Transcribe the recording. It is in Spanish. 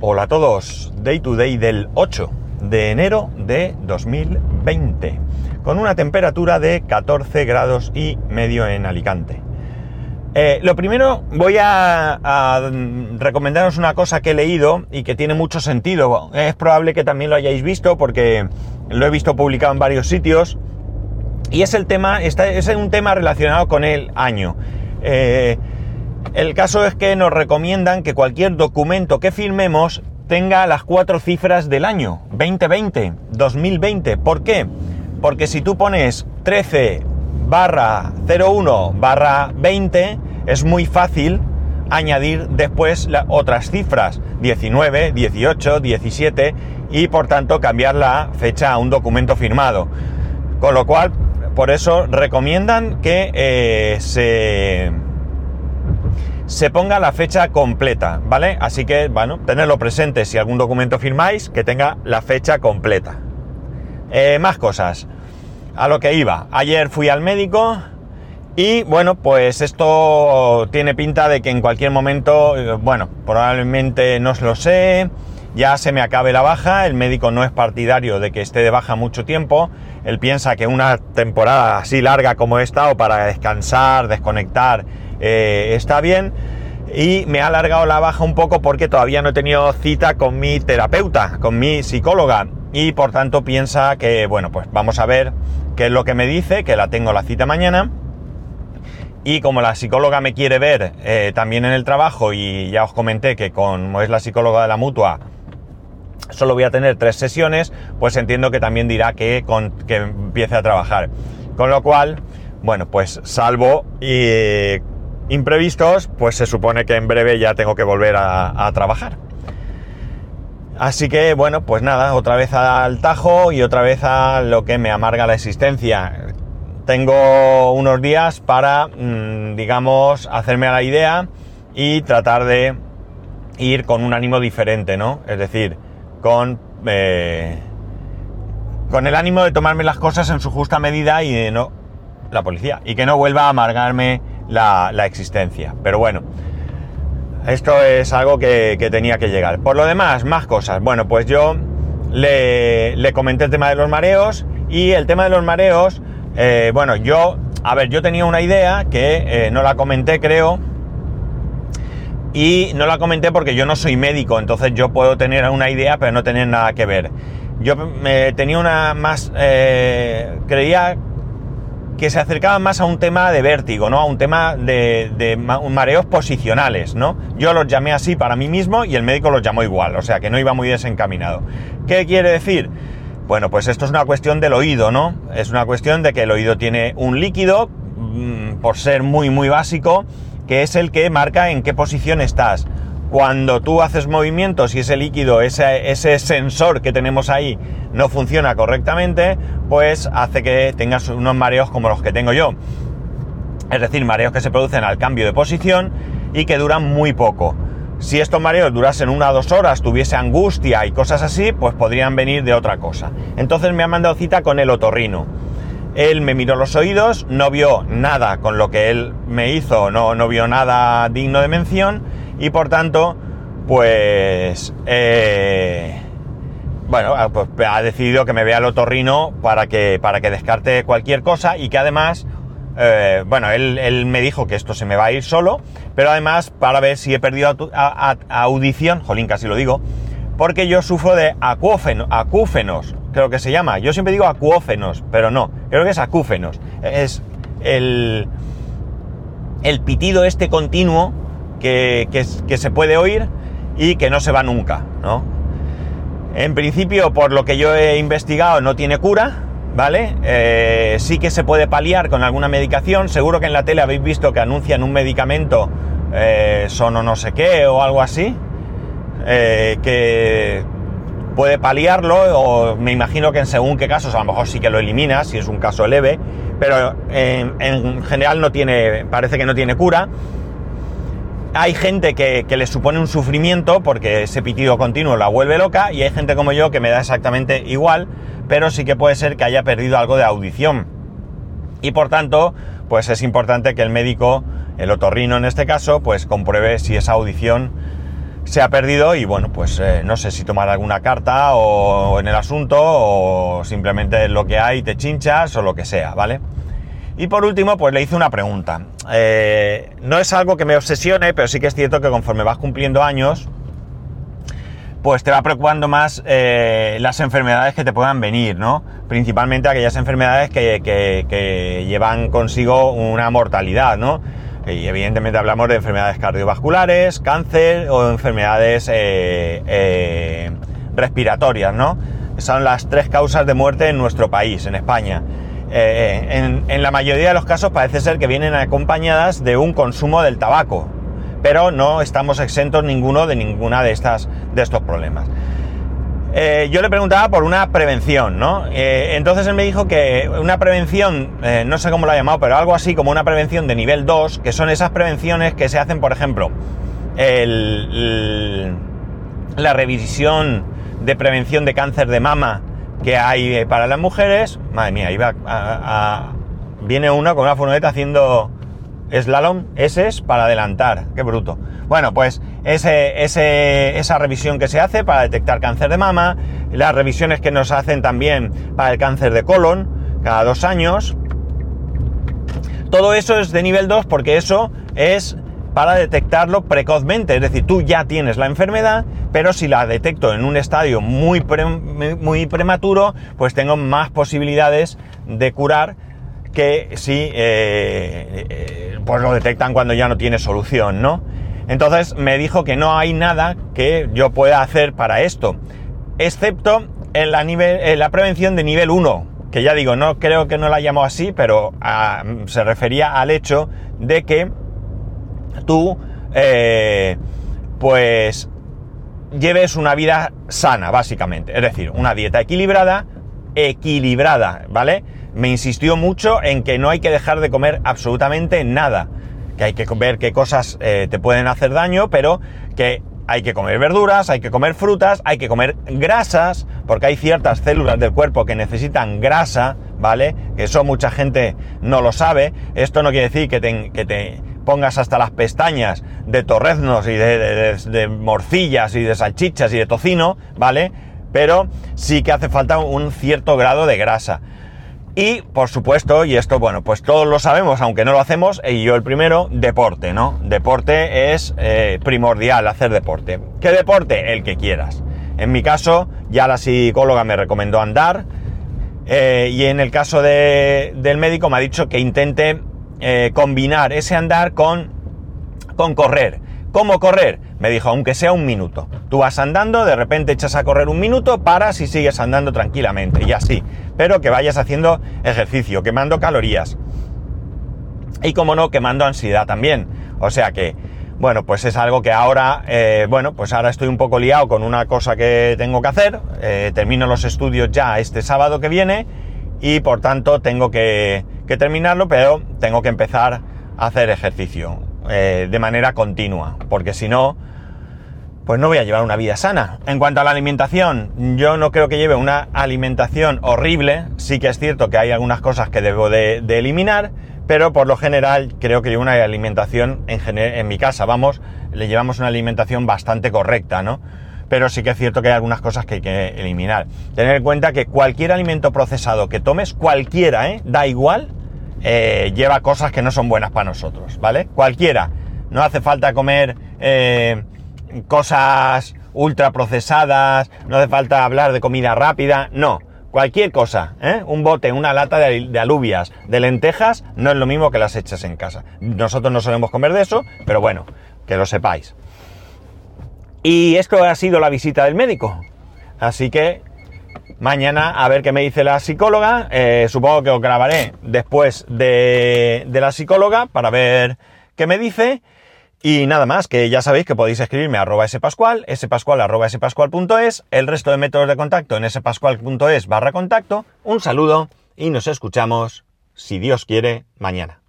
Hola a todos, Day to Day del 8 de enero de 2020, con una temperatura de 14 grados y medio en Alicante. Eh, lo primero, voy a, recomendaros una cosa que he leído y que tiene mucho sentido. Es probable que también lo hayáis visto porque lo he visto publicado en varios sitios. Y es el tema, es un tema relacionado con el año. Eh, el caso es que nos recomiendan que cualquier documento que firmemos tenga las cuatro cifras del año, 2020, 2020. ¿Por qué? Porque si tú pones 13 barra 01 barra 20, es muy fácil añadir después otras cifras, 19, 18, 17, y por tanto cambiar la fecha a un documento firmado. Con lo cual, por eso recomiendan que eh, se se ponga la fecha completa, ¿vale? Así que, bueno, tenerlo presente si algún documento firmáis, que tenga la fecha completa. Eh, más cosas. A lo que iba. Ayer fui al médico y, bueno, pues esto tiene pinta de que en cualquier momento, eh, bueno, probablemente no lo sé, ya se me acabe la baja, el médico no es partidario de que esté de baja mucho tiempo, él piensa que una temporada así larga como esta o para descansar, desconectar, eh, está bien. Y me ha alargado la baja un poco porque todavía no he tenido cita con mi terapeuta, con mi psicóloga. Y por tanto piensa que, bueno, pues vamos a ver qué es lo que me dice, que la tengo la cita mañana. Y como la psicóloga me quiere ver eh, también en el trabajo y ya os comenté que como es la psicóloga de la mutua, solo voy a tener tres sesiones, pues entiendo que también dirá que, con, que empiece a trabajar. Con lo cual, bueno, pues salvo y imprevistos, pues se supone que en breve ya tengo que volver a, trabajar. Así que bueno, pues nada, otra vez al tajo y otra vez a lo que me amarga la existencia. Tengo unos días para, mm, digamos, hacerme a la idea y tratar de ir con un ánimo diferente, ¿no? Es decir, con, eh, con el ánimo de tomarme las cosas en su justa medida y de no la policía y que no vuelva a amargarme la, existencia. Pero bueno, esto es algo que, tenía que llegar. Por lo demás, más cosas. Bueno, pues yo le, le comenté el tema de los mareos y el tema de los mareos, eh, bueno, yo, a ver, yo tenía una idea que eh, no la comenté, creo. Y no la comenté porque yo no soy médico, entonces yo puedo tener una idea, pero no tener nada que ver. Yo me tenía una más, eh, creía que se acercaban más a un tema de vértigo, ¿no? A un tema de, mareos posicionales, ¿no? Yo los llamé así para mí mismo y el médico los llamó igual, o sea que no iba muy desencaminado. ¿Qué quiere decir? Bueno, pues esto es una cuestión del oído, ¿no? Es una cuestión de que el oído tiene un líquido, mm, por ser muy, muy básico, que es el que marca en qué posición estás cuando tú haces movimientos y ese líquido, ese, sensor que tenemos ahí no funciona correctamente, pues hace que tengas unos mareos como los que tengo yo. Es decir, mareos que se producen al cambio de posición y que duran muy poco. Si estos mareos durasen una o dos horas, tuviese angustia y cosas así, pues podrían venir de otra cosa. Entonces me ha mandado cita con el otorrino. Él me miró los oídos, no vio nada con lo que él me hizo, no, no vio nada digno de mención y por tanto, pues, eh, bueno, ah, pues ha decidido que me vea el otorrino para que, para que descarte cualquier cosa y que además, eh, bueno, él, me dijo que esto se me va a ir solo, pero además para ver si he perdido audición, jolín, casi lo digo, porque yo sufro de acúfenos, creo que se llama. Yo siempre digo acuófenos, pero no, creo que es acúfenos. Es el, el pitido este continuo que, se puede oír y que no se va nunca, ¿no? En principio, por lo que yo he investigado, no tiene cura, ¿vale? Eh, sí que se puede paliar con alguna medicación. Seguro que en la tele habéis visto que anuncian un medicamento, eh, son o no sé qué, o algo así, eh, que puede paliarlo, o me imagino que en según qué casos, a lo mejor sí que lo elimina, si es un caso leve, pero en, en general no tiene, parece que no tiene cura hay gente que, le supone un sufrimiento porque ese pitido continuo la vuelve loca y hay gente como yo que me da exactamente igual, pero sí que puede ser que haya perdido algo de audición. Y por tanto, pues es importante que el médico, el otorrino en este caso, pues compruebe si esa audición se ha perdido y bueno, pues eh, no sé si tomar alguna carta o en el asunto o simplemente lo que hay, te chinchas o lo que sea, ¿vale? Y por último, pues le hice una pregunta. Eh, no es algo que me obsesione, pero sí que es cierto que conforme vas cumpliendo años, pues te va preocupando más eh, las enfermedades que te puedan venir, ¿no? Principalmente aquellas enfermedades que, llevan consigo una mortalidad, ¿no? Y evidentemente hablamos de enfermedades cardiovasculares, cáncer o enfermedades eh, respiratorias, ¿no? Son las tres causas de muerte en nuestro país, en España. Eh, en, la mayoría de los casos parece ser que vienen acompañadas de un consumo del tabaco, pero no estamos exentos ninguno de ninguna de, estas, de estos problemas. Eh, yo le preguntaba por una prevención, ¿no? Eh, entonces él me dijo que una prevención, no sé cómo lo ha llamado, pero algo así como una prevención de nivel 2, que son esas prevenciones que se hacen, por ejemplo, la revisión de prevención de cáncer de mama que hay eh, para las mujeres. Madre mía, viene uno con una furgoneta haciendo slalom ese es para adelantar. Qué bruto. Bueno, pues esa revisión que se hace para detectar cáncer de mama, las revisiones que nos hacen también para el cáncer de colon cada dos años. Todo eso es de nivel 2 porque eso es para detectarlo precozmente, es decir, tú ya tienes la enfermedad, pero si la detecto en un estadio muy, muy prematuro, pues tengo más posibilidades de curar que si eh, eh, pues lo detectan cuando ya no tiene solución, ¿no? Entonces me dijo que no hay nada que yo pueda hacer para esto, excepto en la, prevención de nivel 1, que ya digo, no creo que no la llamo así, pero ah, se refería al hecho de que tú, eh, pues, lleves una vida sana, básicamente. Es decir, una dieta equilibrada, equilibrada, ¿vale? Me insistió mucho en que no hay que dejar de comer absolutamente nada, que hay que ver qué cosas eh, te pueden hacer daño, pero que hay que comer verduras, hay que comer frutas, hay que comer grasas, porque hay ciertas células del cuerpo que necesitan grasa, ¿vale? Eso mucha gente no lo sabe. Esto no quiere decir que que te pongas hasta las pestañas de torreznos y de, morcillas y de salchichas y de tocino, ¿vale? Pero sí que hace falta un cierto grado de grasa. Y, por supuesto, y esto, bueno, pues todos lo sabemos, aunque no lo hacemos, y yo el primero, deporte, ¿no? Deporte es eh, primordial, hacer deporte. ¿Qué deporte? El que quieras. En mi caso, ya la psicóloga me recomendó andar, eh, y en el caso del médico me ha dicho que intente eh, combinar ese andar con, con correr. ¿Cómo correr? Me dijo, aunque sea un minuto. Tú vas andando, de repente echas a correr un minuto, paras y sigues andando tranquilamente, y así. Pero que vayas haciendo ejercicio, quemando calorías. Y como no, quemando ansiedad también. O sea que, bueno, pues es algo que ahora, eh, bueno, pues ahora estoy un poco liado con una cosa que tengo que hacer. Eh, termino los estudios ya este sábado que viene y por tanto tengo que, terminarlo, pero tengo que empezar a hacer ejercicio eh, de manera continua, porque si no, pues no voy a llevar una vida sana. En cuanto a la alimentación, yo no creo que lleve una alimentación horrible, sí que es cierto que hay algunas cosas que debo de, eliminar, pero por lo general creo que llevo una alimentación en, en mi casa, vamos, le llevamos una alimentación bastante correcta, ¿no? pero sí que es cierto que hay algunas cosas que hay que eliminar. Tener en cuenta que cualquier alimento procesado que tomes, cualquiera, ¿eh? da igual, eh, lleva cosas que no son buenas para nosotros, ¿vale? Cualquiera. No hace falta comer eh, cosas ultra procesadas, no hace falta hablar de comida rápida, no. Cualquier cosa, ¿eh? un bote, una lata de, de, alubias, de lentejas, no es lo mismo que las hechas en casa. Nosotros no solemos comer de eso, pero bueno, que lo sepáis. Y esto ha sido la visita del médico. Así que mañana a ver qué me dice la psicóloga. Eh, supongo que os grabaré después de, la psicóloga para ver qué me dice. Y nada más, que ya sabéis que podéis escribirme a arroba spascual, spascual arroba el resto de métodos de contacto en spascual.es barra contacto. Un saludo y nos escuchamos, si Dios quiere, mañana.